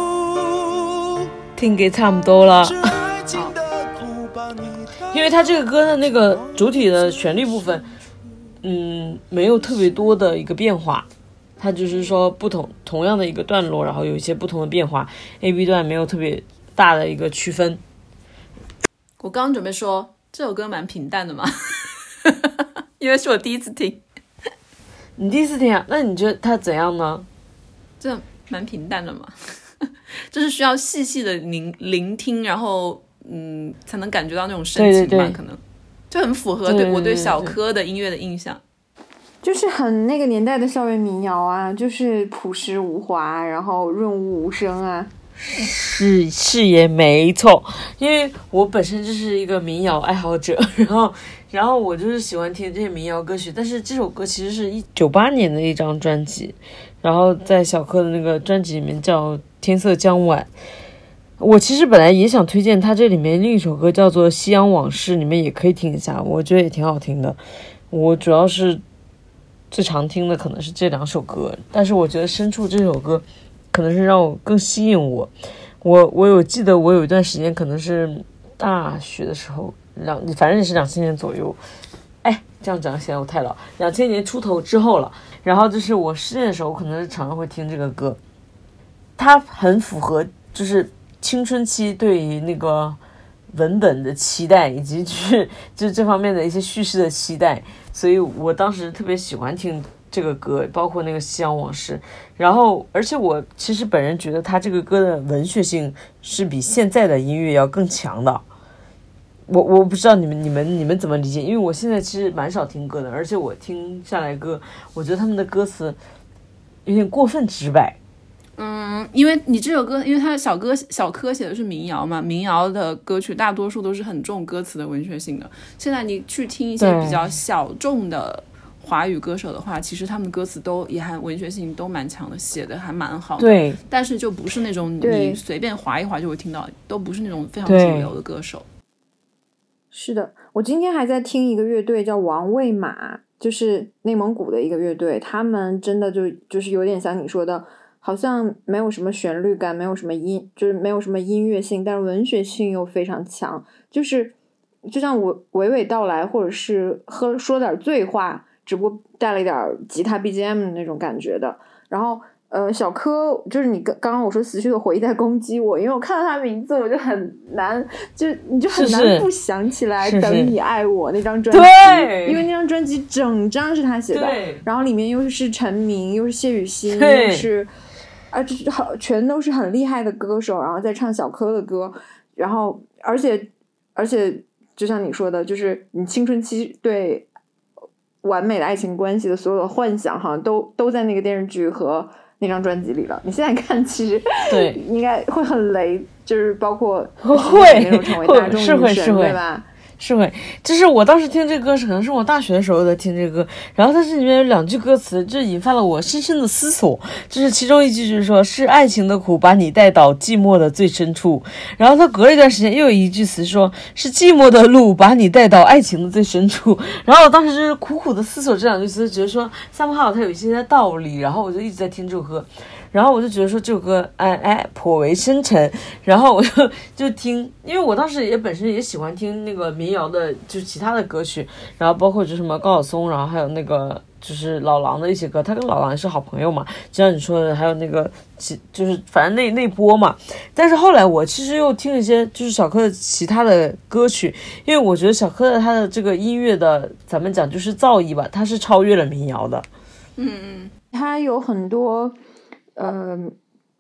路，听嘅差不多啦。是爱情的苦把你因为它这个歌的那个主体的旋律部分，嗯，没有特别多的一个变化，它就是说不同同样的一个段落，然后有一些不同的变化，A B 段没有特别大的一个区分。我刚刚准备说这首歌蛮平淡的嘛，因为是我第一次听，你第一次听啊？那你觉得它怎样呢？这蛮平淡的嘛，就是需要细细的聆聆听，然后嗯，才能感觉到那种深情吧，对对对可能就很符合对对对对我对小柯的音乐的印象。就是很那个年代的校园民谣啊，就是朴实无华，然后润物无声啊。是是也没错，因为我本身就是一个民谣爱好者，然后然后我就是喜欢听这些民谣歌曲，但是这首歌其实是一九八年的一张专辑，然后在小柯的那个专辑里面叫《天色将晚》。我其实本来也想推荐他这里面另一首歌叫做《夕阳往事》，你们也可以听一下，我觉得也挺好听的。我主要是最常听的可能是这两首歌，但是我觉得《深处》这首歌可能是让我更吸引我。我我有记得我有一段时间可能是大学的时候，两反正也是两千年左右。哎，这样讲显得我太老。两千年出头之后了，然后就是我失恋的时候，我可能是常常会听这个歌。它很符合就是青春期对于那个文本的期待，以及就是就是这方面的一些叙事的期待，所以我当时特别喜欢听这个歌，包括那个《夕阳往事》。然后，而且我其实本人觉得他这个歌的文学性是比现在的音乐要更强的。我我不知道你们你们你们怎么理解，因为我现在其实蛮少听歌的，而且我听下来歌，我觉得他们的歌词有点过分直白。嗯，因为你这首歌，因为他的小歌小柯写的是民谣嘛，民谣的歌曲大多数都是很重歌词的文学性的。现在你去听一些比较小众的华语歌手的话，其实他们的歌词都也还文学性都蛮强的，写的还蛮好的。，对，但是就不是那种你随便划一划就会听到，都不是那种非常主流的歌手。是的，我今天还在听一个乐队叫王卫马，就是内蒙古的一个乐队，他们真的就就是有点像你说的，好像没有什么旋律感，没有什么音，就是没有什么音乐性，但是文学性又非常强，就是就像我娓娓道来，或者是喝说点醉话，只不过带了一点吉他 BGM 那种感觉的。然后，呃，小柯就是你刚刚刚我说死去的回忆在攻击我，因为我看到他名字我就很难，就你就很难不想起来《等你爱我》那张专辑，因为那张专辑整张是他写的，然后里面又是陈明，又是谢雨欣，又是。啊，这是好，全都是很厉害的歌手，然后再唱小柯的歌，然后而且而且，就像你说的，就是你青春期对完美的爱情关系的所有的幻想，好像都都在那个电视剧和那张专辑里了。你现在看，其实对 应该会很雷，就是包括会那种成为大众女神，对吧？是会，就是我当时听这歌是可能是我大学的时候在听这歌，然后它这里面有两句歌词，就引发了我深深的思索。就是其中一句就是说，是爱情的苦把你带到寂寞的最深处。然后他隔了一段时间又有一句词说，是寂寞的路把你带到爱情的最深处。然后我当时就是苦苦的思索这两句词，觉得说三木浩他有一些道理，然后我就一直在听这首歌。然后我就觉得说这首歌哎哎颇为深沉，然后我就 就听，因为我当时也本身也喜欢听那个民谣的，就是其他的歌曲，然后包括就什么高晓松，然后还有那个就是老狼的一些歌，他跟老狼是好朋友嘛，就像你说的，还有那个其就是反正那那波嘛。但是后来我其实又听了一些就是小柯的其他的歌曲，因为我觉得小柯的他的这个音乐的，咱们讲就是造诣吧，他是超越了民谣的。嗯嗯，他有很多。呃，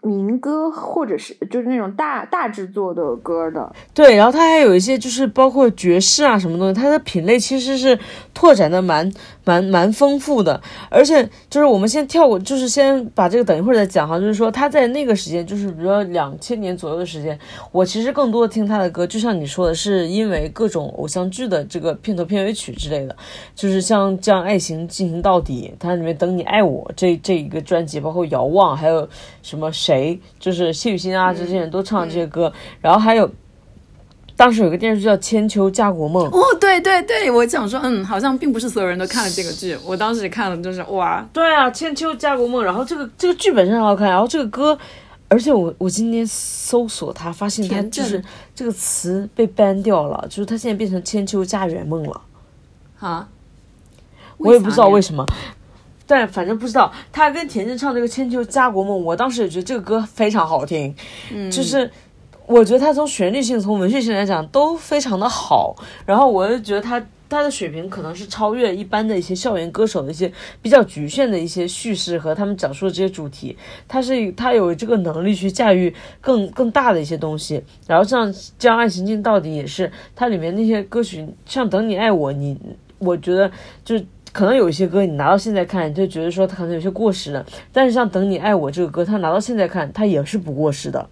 民歌或者是就是那种大大制作的歌的，对，然后它还有一些就是包括爵士啊什么东西，它的品类其实是拓展的蛮。蛮蛮丰富的，而且就是我们先跳过，就是先把这个等一会儿再讲哈。就是说他在那个时间，就是比如说两千年左右的时间，我其实更多的听他的歌，就像你说的，是因为各种偶像剧的这个片头片尾曲之类的，就是像将爱情进行到底，它里面等你爱我这这一个专辑，包括遥望，还有什么谁，就是谢雨欣啊这些人都唱这些歌，然后还有。当时有个电视剧叫《千秋家国梦》哦，对对对，我想说，嗯，好像并不是所有人都看了这个剧，我当时看了，就是哇，对啊，《千秋家国梦》，然后这个这个剧本身很好看，然后这个歌，而且我我今天搜索它，发现它就是这个词被 ban 掉了，就是它现在变成《千秋家园梦》了，啊，我也不知道为什么，但反正不知道，他跟田震唱这个《千秋家国梦》，我当时也觉得这个歌非常好听，嗯，就是。我觉得他从旋律性、从文学性来讲都非常的好，然后我就觉得他他的水平可能是超越一般的一些校园歌手的一些比较局限的一些叙事和他们讲述的这些主题，他是他有这个能力去驾驭更更大的一些东西。然后像《将爱情进到底》也是，它里面那些歌曲，像《等你爱我》，你我觉得就是可能有一些歌你拿到现在看，你就觉得说它可能有些过时了，但是像《等你爱我》这个歌，它拿到现在看，它也是不过时的。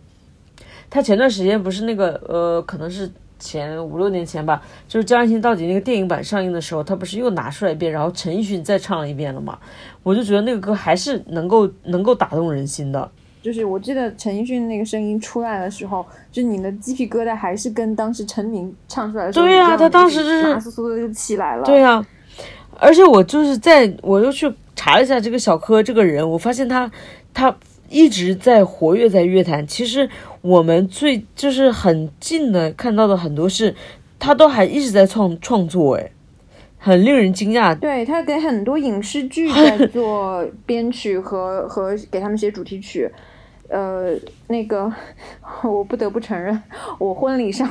他前段时间不是那个呃，可能是前五六年前吧，就是《将爱情到底》那个电影版上映的时候，他不是又拿出来一遍，然后陈奕迅再唱了一遍了嘛？我就觉得那个歌还是能够能够打动人心的。就是我记得陈奕迅那个声音出来的时候，就你的鸡皮疙瘩还是跟当时陈明唱出来的时候，对呀，他当时就是麻酥酥的就起来了。对呀，而且我就是在我又去查了一下这个小柯这个人，我发现他他。一直在活跃在乐坛。其实我们最就是很近的看到的很多事，他都还一直在创创作，哎，很令人惊讶。对他给很多影视剧在做编曲和和给他们写主题曲。呃，那个 我不得不承认，我婚礼上。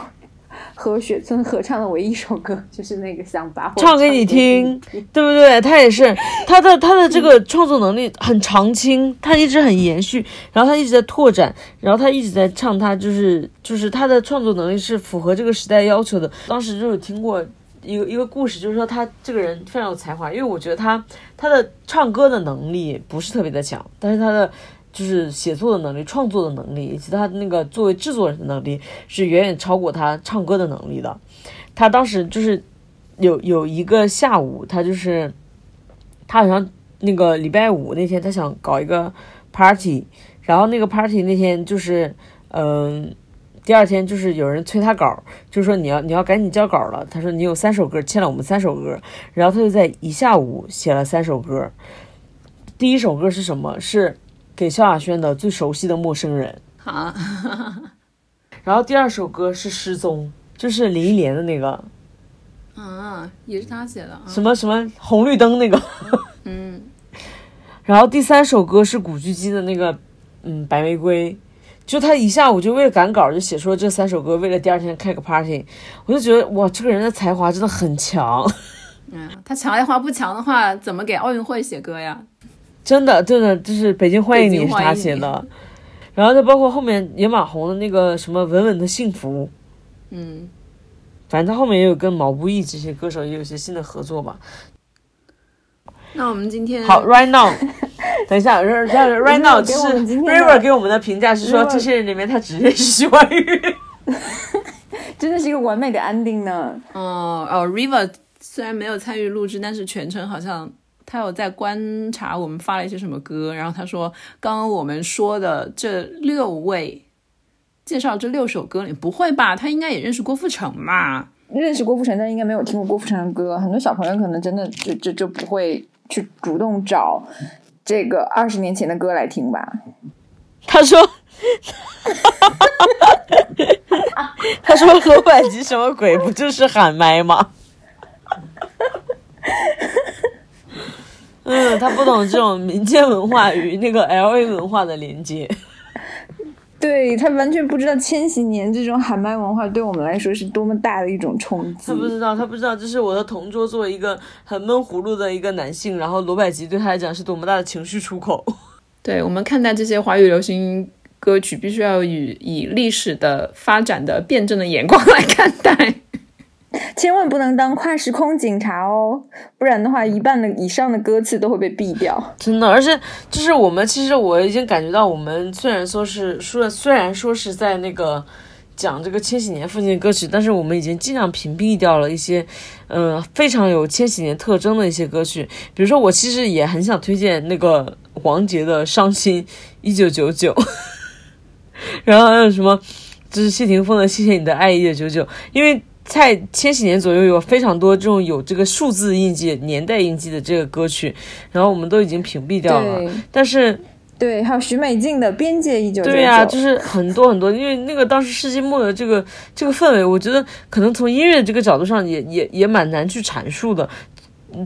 和雪村合唱的唯一一首歌就是那个想把唱给你听，对不对？他也是他的他的这个创作能力很长青，他一直很延续，然后他一直在拓展，然后他一直在唱，他就是就是他的创作能力是符合这个时代要求的。当时就有听过一个一个故事，就是说他这个人非常有才华，因为我觉得他他的唱歌的能力不是特别的强，但是他的。就是写作的能力、创作的能力，以及他那个作为制作人的能力，是远远超过他唱歌的能力的。他当时就是有有一个下午，他就是他好像那个礼拜五那天，他想搞一个 party，然后那个 party 那天就是嗯，第二天就是有人催他稿，就说你要你要赶紧交稿了。他说你有三首歌，欠了我们三首歌，然后他就在一下午写了三首歌。第一首歌是什么？是给萧亚轩的《最熟悉的陌生人》。好，然后第二首歌是《失踪》，就是林忆莲的那个啊，也是他写的啊。什么什么红绿灯那个。嗯。然后第三首歌是古巨基的那个，嗯，白玫瑰。就他一下午就为了赶稿就写出了这三首歌，为了第二天开个 party，我就觉得哇，这个人的才华真的很强。嗯，他才华不强的话，怎么给奥运会写歌呀？真的，真的就是《北京欢迎你》是他写的。然后再包括后面野马红的那个什么《稳稳的幸福》，嗯，反正他后面也有跟毛不易这些歌手也有些新的合作吧。那我们今天好，right now，等一下，right now，就是 River 给我们的评价是说，这些人里面他只认识徐怀钰，真的是一个完美的 ending 呢。哦哦，River 虽然没有参与录制，但是全程好像他有在观察我们发了一些什么歌，然后他说，刚刚我们说的这六位介绍这六首歌里，不会吧？他应该也认识郭富城吧？认识郭富城，但应该没有听过郭富城的歌。很多小朋友可能真的就就就不会。去主动找这个二十年前的歌来听吧。他说：“他说罗百吉什么鬼？不就是喊麦吗？”嗯，他不懂这种民间文化与 那个 L A 文化的连接。对他完全不知道千禧年这种喊麦文化对我们来说是多么大的一种冲击。他不知道，他不知道，这是我的同桌作为一个很闷葫芦的一个男性，然后罗百吉对他来讲是多么大的情绪出口。对我们看待这些华语流行歌曲，必须要以以历史的发展的辩证的眼光来看待。千万不能当跨时空警察哦，不然的话，一半的以上的歌词都会被毙掉。真的，而且就是我们，其实我已经感觉到，我们虽然说是说，虽然说是在那个讲这个千禧年附近的歌曲，但是我们已经尽量屏蔽掉了一些，嗯，非常有千禧年特征的一些歌曲。比如说，我其实也很想推荐那个王杰的《伤心一九九九》，然后还有什么，就是谢霆锋的《谢谢你的爱一九九九》，因为。在千禧年左右有非常多这种有这个数字印记、年代印记的这个歌曲，然后我们都已经屏蔽掉了。但是，对，还有徐美静的《边界一九九九》。对呀，就是很多很多，因为那个当时世纪末的这个这个氛围，我觉得可能从音乐这个角度上也也也蛮难去阐述的。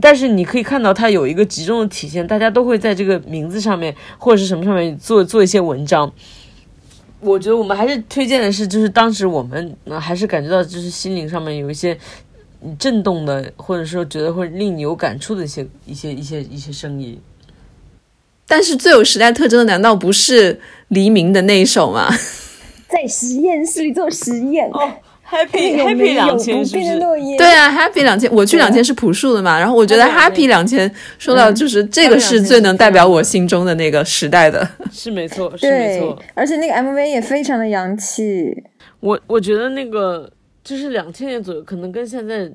但是你可以看到它有一个集中的体现，大家都会在这个名字上面或者是什么上面做做一些文章。我觉得我们还是推荐的是，就是当时我们还是感觉到，就是心灵上面有一些震动的，或者说觉得会令你有感触的一些、一些、一些、一些声音。但是最有时代特征的，难道不是黎明的那一首吗？在实验室里做实验。Happy Happy 两千是不是？对啊，Happy 两千，我去两千是朴树的嘛。然后我觉得 Happy 两千说到就是这个是最能代表我心中的那个时代的，是没错，是没错。而且那个 MV 也非常的洋气。我我觉得那个就是两千年左右，可能跟现在。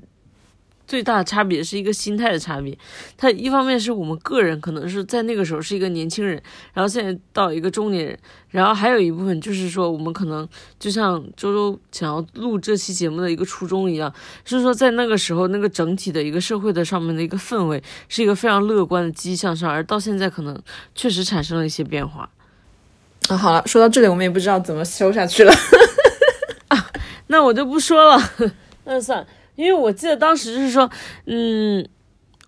最大的差别是一个心态的差别，它一方面是我们个人可能是在那个时候是一个年轻人，然后现在到一个中年人，然后还有一部分就是说我们可能就像周周想要录这期节目的一个初衷一样，是说在那个时候那个整体的一个社会的上面的一个氛围是一个非常乐观的积极向上，而到现在可能确实产生了一些变化。啊，好了，说到这里我们也不知道怎么收下去了，啊，那我就不说了，那 算。因为我记得当时就是说，嗯，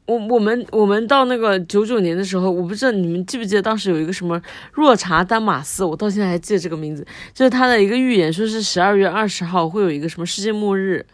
我我们我们到那个九九年的时候，我不知道你们记不记得当时有一个什么若查丹马斯，我到现在还记得这个名字，就是他的一个预言，说是十二月二十号会有一个什么世界末日。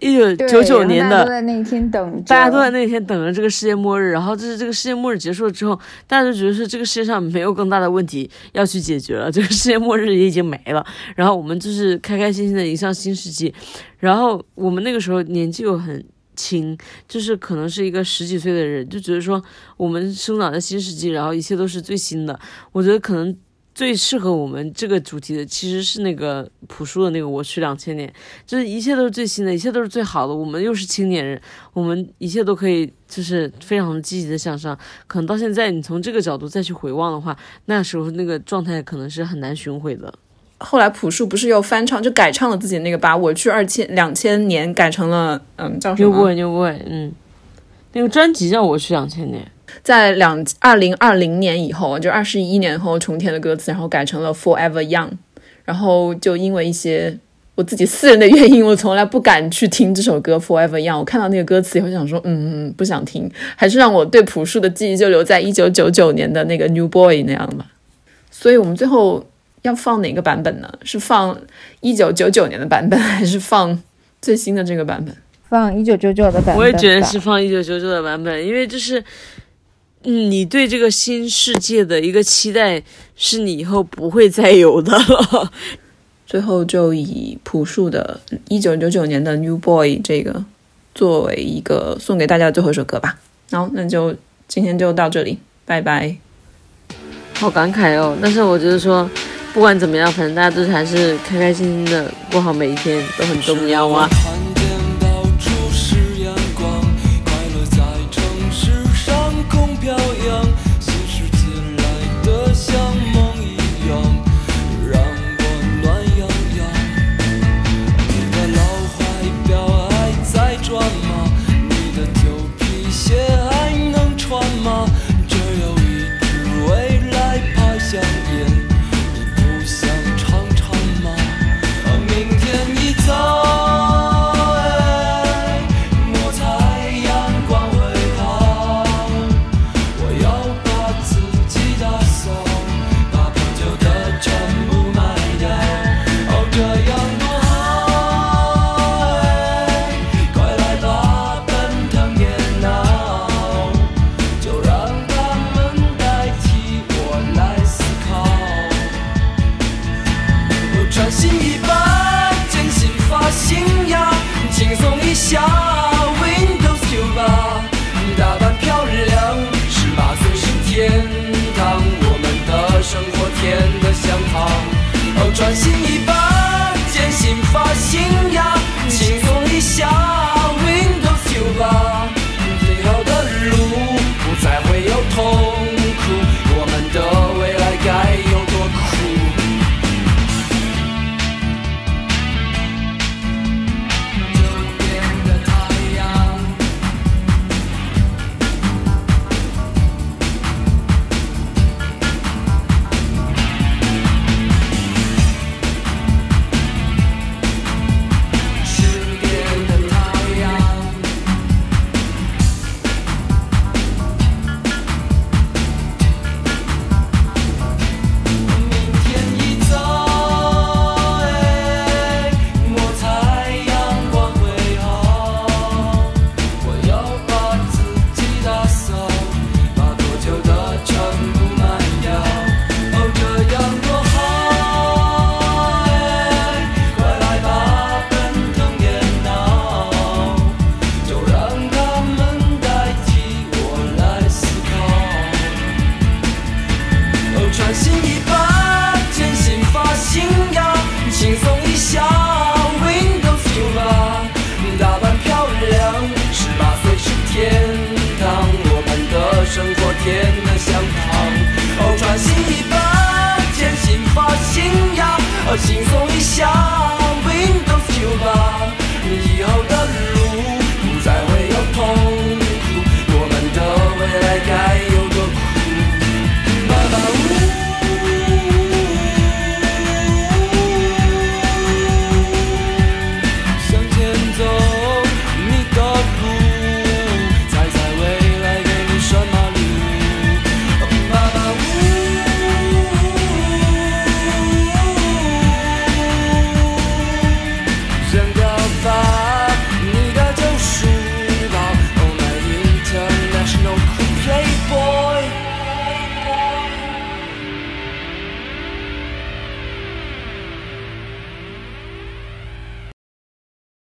一九九九年的，大家都在那天等，大家都在那天等着这个世界末日。然后就是这个世界末日结束了之后，大家就觉得说这个世界上没有更大的问题要去解决了，这个世界末日也已经没了。然后我们就是开开心心的迎向新世纪。然后我们那个时候年纪又很轻，就是可能是一个十几岁的人，就觉得说我们生长在新世纪，然后一切都是最新的。我觉得可能。最适合我们这个主题的其实是那个朴树的那个《我去两千年》，就是一切都是最新的，一切都是最好的。我们又是青年人，我们一切都可以，就是非常积极的向上。可能到现在，你从这个角度再去回望的话，那时候那个状态可能是很难寻回的。后来朴树不是又翻唱，就改唱了自己那个，把我去二千两千年改成了嗯叫什么？牛不会，牛不会，嗯，那个专辑叫《我去两千年》。在两二零二零年以后，就二十一年后重填的歌词，然后改成了 Forever Young。然后就因为一些我自己私人的原因，我从来不敢去听这首歌 Forever Young。我看到那个歌词以后，想说，嗯嗯，不想听，还是让我对朴树的记忆就留在一九九九年的那个 New Boy 那样吧。所以我们最后要放哪个版本呢？是放一九九九年的版本，还是放最新的这个版本？放一九九九的版本。我也觉得是放一九九九的版本，因为就是，嗯，你对这个新世界的一个期待，是你以后不会再有的了。最后就以朴树的一九九九年的 New Boy 这个作为一个送给大家的最后一首歌吧。好，那就今天就到这里，拜拜。好感慨哦，但是我觉得说，不管怎么样，反正大家都是还是开开心心的过好每一天都很重要啊。